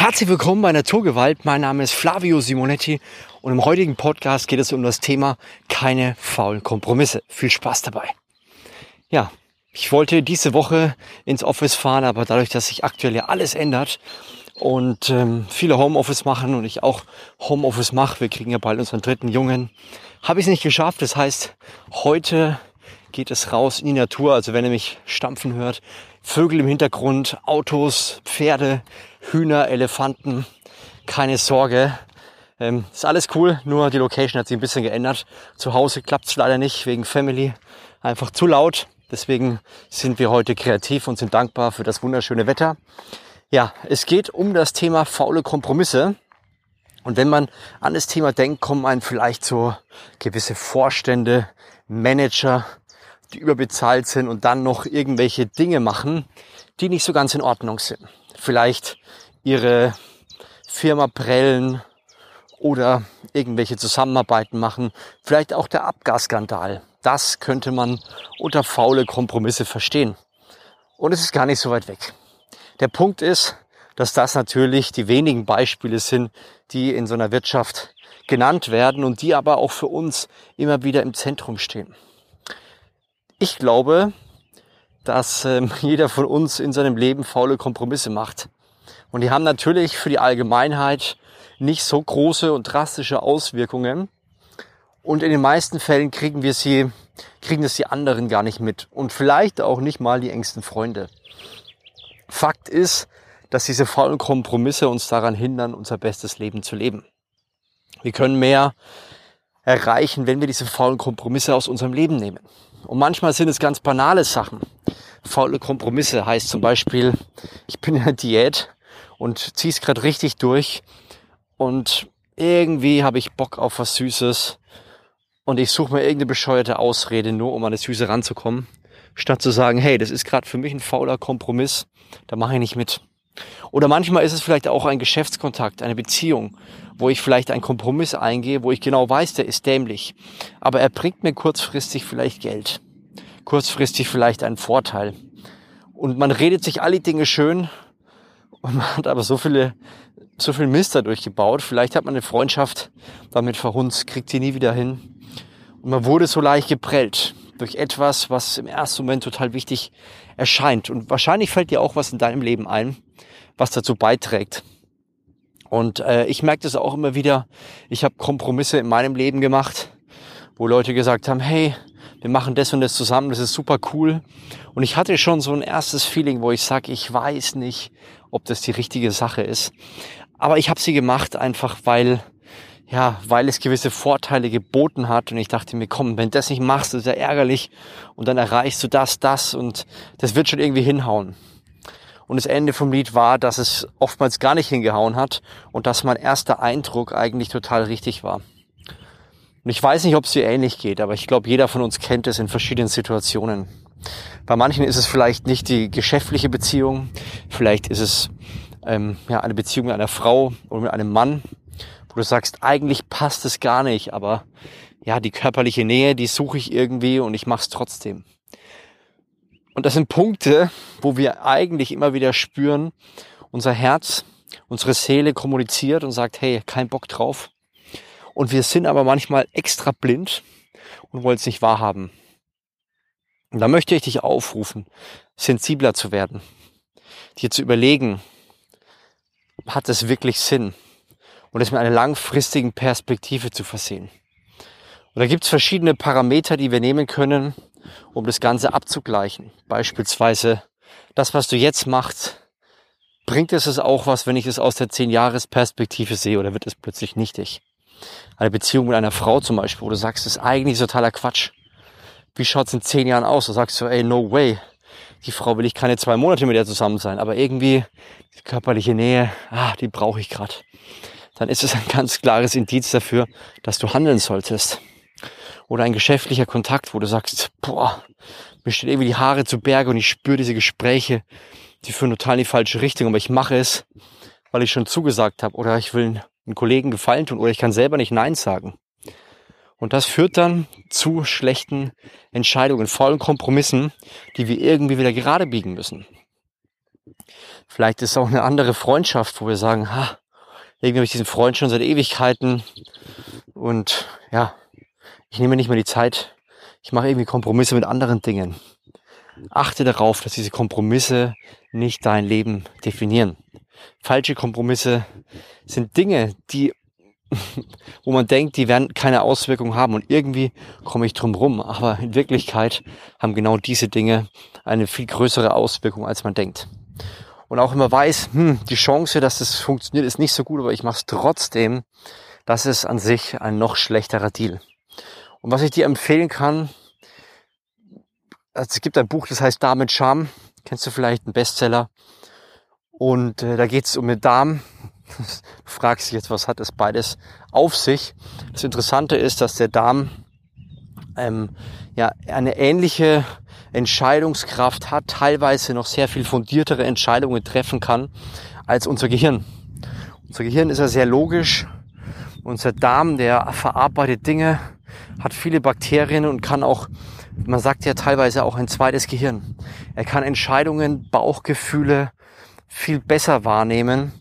Herzlich willkommen bei Naturgewalt. Mein Name ist Flavio Simonetti und im heutigen Podcast geht es um das Thema keine faulen Kompromisse. Viel Spaß dabei. Ja, ich wollte diese Woche ins Office fahren, aber dadurch, dass sich aktuell ja alles ändert und ähm, viele Homeoffice machen und ich auch Homeoffice mache, wir kriegen ja bald unseren dritten Jungen, habe ich es nicht geschafft. Das heißt, heute geht es raus in die Natur. Also wenn ihr mich stampfen hört, Vögel im Hintergrund, Autos, Pferde, Hühner, Elefanten, keine Sorge. Ähm, ist alles cool, nur die Location hat sich ein bisschen geändert. Zu Hause klappt es leider nicht, wegen Family. Einfach zu laut. Deswegen sind wir heute kreativ und sind dankbar für das wunderschöne Wetter. Ja, es geht um das Thema faule Kompromisse. Und wenn man an das Thema denkt, kommen einem vielleicht so gewisse Vorstände, Manager, die überbezahlt sind und dann noch irgendwelche Dinge machen, die nicht so ganz in Ordnung sind. Vielleicht ihre Firma prellen oder irgendwelche Zusammenarbeiten machen. Vielleicht auch der Abgasskandal. Das könnte man unter faule Kompromisse verstehen. Und es ist gar nicht so weit weg. Der Punkt ist, dass das natürlich die wenigen Beispiele sind, die in so einer Wirtschaft genannt werden und die aber auch für uns immer wieder im Zentrum stehen. Ich glaube, dass ähm, jeder von uns in seinem Leben faule Kompromisse macht. Und die haben natürlich für die Allgemeinheit nicht so große und drastische Auswirkungen. Und in den meisten Fällen kriegen wir sie, kriegen das die anderen gar nicht mit. Und vielleicht auch nicht mal die engsten Freunde. Fakt ist, dass diese faulen Kompromisse uns daran hindern, unser bestes Leben zu leben. Wir können mehr erreichen, wenn wir diese faulen Kompromisse aus unserem Leben nehmen. Und manchmal sind es ganz banale Sachen. Faule Kompromisse heißt zum Beispiel, ich bin in einer Diät und ziehe es gerade richtig durch und irgendwie habe ich Bock auf was Süßes und ich suche mir irgendeine bescheuerte Ausrede, nur um an das Süße ranzukommen, statt zu sagen, hey, das ist gerade für mich ein fauler Kompromiss, da mache ich nicht mit. Oder manchmal ist es vielleicht auch ein Geschäftskontakt, eine Beziehung, wo ich vielleicht einen Kompromiss eingehe, wo ich genau weiß, der ist dämlich. Aber er bringt mir kurzfristig vielleicht Geld. Kurzfristig vielleicht einen Vorteil. Und man redet sich alle Dinge schön und man hat aber so viele, so viel Mist dadurch gebaut. Vielleicht hat man eine Freundschaft damit verhunzt, kriegt sie nie wieder hin. Und man wurde so leicht geprellt durch etwas, was im ersten Moment total wichtig erscheint. Und wahrscheinlich fällt dir auch was in deinem Leben ein, was dazu beiträgt. Und äh, ich merke das auch immer wieder. Ich habe Kompromisse in meinem Leben gemacht, wo Leute gesagt haben, hey, wir machen das und das zusammen, das ist super cool. Und ich hatte schon so ein erstes Feeling, wo ich sage, ich weiß nicht, ob das die richtige Sache ist. Aber ich habe sie gemacht, einfach weil, ja, weil es gewisse Vorteile geboten hat. Und ich dachte mir, komm, wenn das nicht machst, ist ja ärgerlich. Und dann erreichst du das, das und das wird schon irgendwie hinhauen. Und das Ende vom Lied war, dass es oftmals gar nicht hingehauen hat und dass mein erster Eindruck eigentlich total richtig war. Und ich weiß nicht, ob es dir ähnlich geht, aber ich glaube, jeder von uns kennt es in verschiedenen Situationen. Bei manchen ist es vielleicht nicht die geschäftliche Beziehung, vielleicht ist es ähm, ja, eine Beziehung mit einer Frau oder mit einem Mann, du sagst, eigentlich passt es gar nicht, aber ja, die körperliche Nähe, die suche ich irgendwie und ich mache es trotzdem. Und das sind Punkte, wo wir eigentlich immer wieder spüren, unser Herz, unsere Seele kommuniziert und sagt, hey, kein Bock drauf. Und wir sind aber manchmal extra blind und wollen es nicht wahrhaben. Und da möchte ich dich aufrufen, sensibler zu werden, dir zu überlegen, hat es wirklich Sinn und es mit einer langfristigen Perspektive zu versehen. Und da gibt es verschiedene Parameter, die wir nehmen können, um das Ganze abzugleichen. Beispielsweise das, was du jetzt machst, bringt es es auch was, wenn ich es aus der 10-Jahres-Perspektive sehe oder wird es plötzlich nichtig? Eine Beziehung mit einer Frau zum Beispiel, wo du sagst, das ist eigentlich totaler Quatsch. Wie schaut es in 10 Jahren aus? Da sagst du, ey, no way. Die Frau will ich keine zwei Monate mit ihr zusammen sein, aber irgendwie die körperliche Nähe, ah, die brauche ich gerade. Dann ist es ein ganz klares Indiz dafür, dass du handeln solltest oder ein geschäftlicher Kontakt, wo du sagst, boah, mir stehen irgendwie die Haare zu Berge und ich spüre diese Gespräche, die führen total in die falsche Richtung, aber ich mache es, weil ich schon zugesagt habe oder ich will einen Kollegen gefallen tun oder ich kann selber nicht Nein sagen. Und das führt dann zu schlechten Entscheidungen, vollen Kompromissen, die wir irgendwie wieder gerade biegen müssen. Vielleicht ist es auch eine andere Freundschaft, wo wir sagen, ha, irgendwie habe ich diesen Freund schon seit Ewigkeiten und ja, ich nehme nicht mehr die Zeit. Ich mache irgendwie Kompromisse mit anderen Dingen. Achte darauf, dass diese Kompromisse nicht dein Leben definieren. Falsche Kompromisse sind Dinge, die, wo man denkt, die werden keine Auswirkung haben und irgendwie komme ich drum rum. Aber in Wirklichkeit haben genau diese Dinge eine viel größere Auswirkung, als man denkt. Und auch immer weiß, hm, die Chance, dass das funktioniert, ist nicht so gut, aber ich mache es trotzdem. Das ist an sich ein noch schlechterer Deal. Und was ich dir empfehlen kann, also es gibt ein Buch, das heißt Darm mit Charme. Kennst du vielleicht, ein Bestseller. Und äh, da geht es um den Darm. Du fragst dich jetzt, was hat das beides auf sich? Das Interessante ist, dass der Darm ähm, ja eine ähnliche Entscheidungskraft hat, teilweise noch sehr viel fundiertere Entscheidungen treffen kann als unser Gehirn. Unser Gehirn ist ja sehr logisch. Unser Darm, der verarbeitet Dinge, hat viele Bakterien und kann auch man sagt ja teilweise auch ein zweites Gehirn. Er kann Entscheidungen, Bauchgefühle viel besser wahrnehmen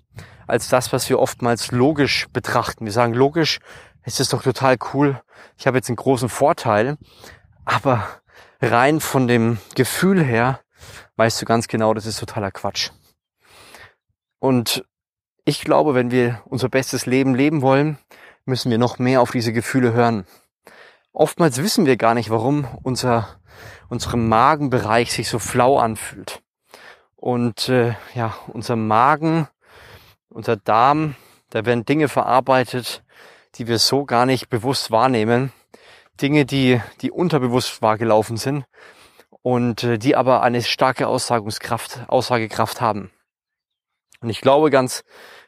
als das, was wir oftmals logisch betrachten. Wir sagen, logisch ist es doch total cool. Ich habe jetzt einen großen Vorteil, aber rein von dem Gefühl her weißt du ganz genau, das ist totaler Quatsch. Und ich glaube, wenn wir unser bestes Leben leben wollen, müssen wir noch mehr auf diese Gefühle hören. Oftmals wissen wir gar nicht, warum unser, unser Magenbereich sich so flau anfühlt. Und äh, ja, unser Magen, unser Darm, da werden Dinge verarbeitet, die wir so gar nicht bewusst wahrnehmen. Dinge, die, die unterbewusst wahrgelaufen sind und äh, die aber eine starke Aussagungskraft, Aussagekraft haben. Und ich glaube ganz,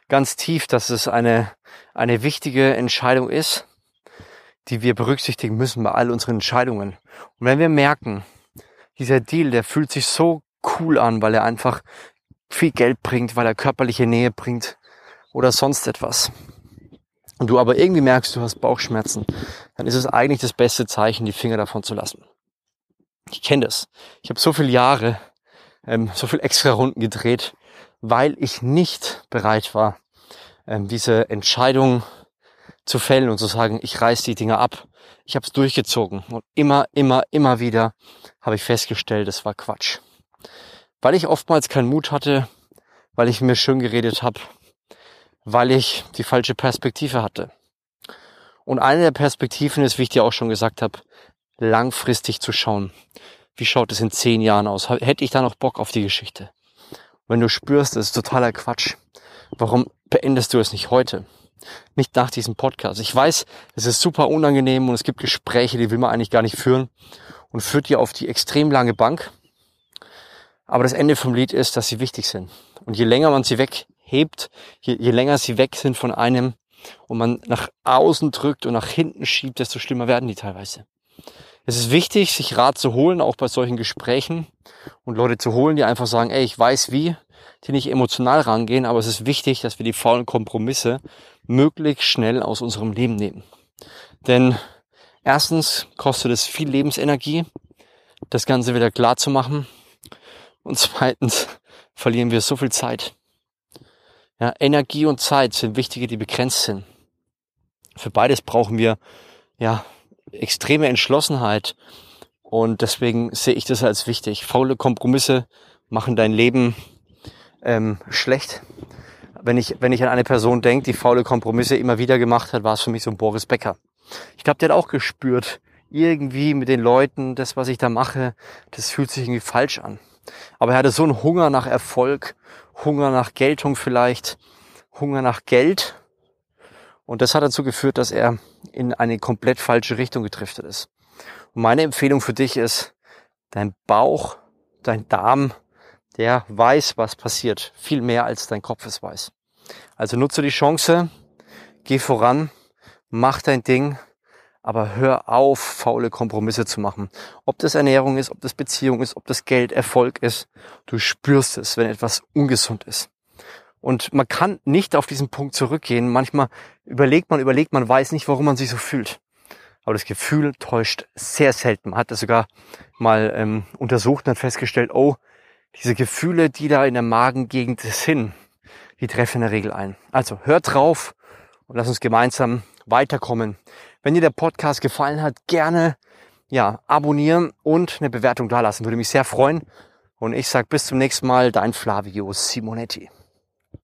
ganz tief, dass es eine, eine wichtige Entscheidung ist, die wir berücksichtigen müssen bei all unseren Entscheidungen. Und wenn wir merken, dieser Deal, der fühlt sich so cool an, weil er einfach viel Geld bringt, weil er körperliche Nähe bringt oder sonst etwas. Und du aber irgendwie merkst, du hast Bauchschmerzen, dann ist es eigentlich das beste Zeichen, die Finger davon zu lassen. Ich kenne das. Ich habe so viele Jahre, ähm, so viel extra Runden gedreht, weil ich nicht bereit war, ähm, diese Entscheidung zu fällen und zu sagen, ich reiß die Dinger ab. Ich habe es durchgezogen und immer, immer, immer wieder habe ich festgestellt, das war Quatsch. Weil ich oftmals keinen Mut hatte, weil ich mir schön geredet habe, weil ich die falsche Perspektive hatte. Und eine der Perspektiven ist, wie ich dir auch schon gesagt habe, langfristig zu schauen. Wie schaut es in zehn Jahren aus? Hätte ich da noch Bock auf die Geschichte? Wenn du spürst, das ist totaler Quatsch. Warum beendest du es nicht heute? nicht nach diesem Podcast. Ich weiß, es ist super unangenehm und es gibt Gespräche, die will man eigentlich gar nicht führen und führt die auf die extrem lange Bank. Aber das Ende vom Lied ist, dass sie wichtig sind. Und je länger man sie weghebt, je, je länger sie weg sind von einem und man nach außen drückt und nach hinten schiebt, desto schlimmer werden die teilweise. Es ist wichtig, sich Rat zu holen, auch bei solchen Gesprächen und Leute zu holen, die einfach sagen, ey, ich weiß wie, die nicht emotional rangehen, aber es ist wichtig, dass wir die faulen Kompromisse möglichst schnell aus unserem Leben nehmen. Denn erstens kostet es viel Lebensenergie, das Ganze wieder klar zu machen. Und zweitens verlieren wir so viel Zeit. Ja, Energie und Zeit sind wichtige, die begrenzt sind. Für beides brauchen wir ja extreme Entschlossenheit. Und deswegen sehe ich das als wichtig. Faule Kompromisse machen dein Leben ähm, schlecht. Wenn ich, wenn ich an eine Person denke, die faule Kompromisse immer wieder gemacht hat, war es für mich so ein Boris Becker. Ich glaube, der hat auch gespürt, irgendwie mit den Leuten, das, was ich da mache, das fühlt sich irgendwie falsch an. Aber er hatte so einen Hunger nach Erfolg, Hunger nach Geltung vielleicht, Hunger nach Geld. Und das hat dazu geführt, dass er in eine komplett falsche Richtung gedriftet ist. Und meine Empfehlung für dich ist, dein Bauch, dein Darm, der weiß, was passiert. Viel mehr als dein Kopf es weiß. Also nutze die Chance, geh voran, mach dein Ding, aber hör auf, faule Kompromisse zu machen. Ob das Ernährung ist, ob das Beziehung ist, ob das Geld, Erfolg ist. Du spürst es, wenn etwas ungesund ist. Und man kann nicht auf diesen Punkt zurückgehen. Manchmal überlegt man, überlegt man, weiß nicht, warum man sich so fühlt. Aber das Gefühl täuscht sehr selten. Man hat das sogar mal ähm, untersucht und hat festgestellt, oh, diese Gefühle, die da in der Magengegend sind, die treffen in der Regel ein. Also hört drauf und lass uns gemeinsam weiterkommen. Wenn dir der Podcast gefallen hat, gerne ja, abonnieren und eine Bewertung dalassen. Würde mich sehr freuen. Und ich sage bis zum nächsten Mal, dein Flavio Simonetti.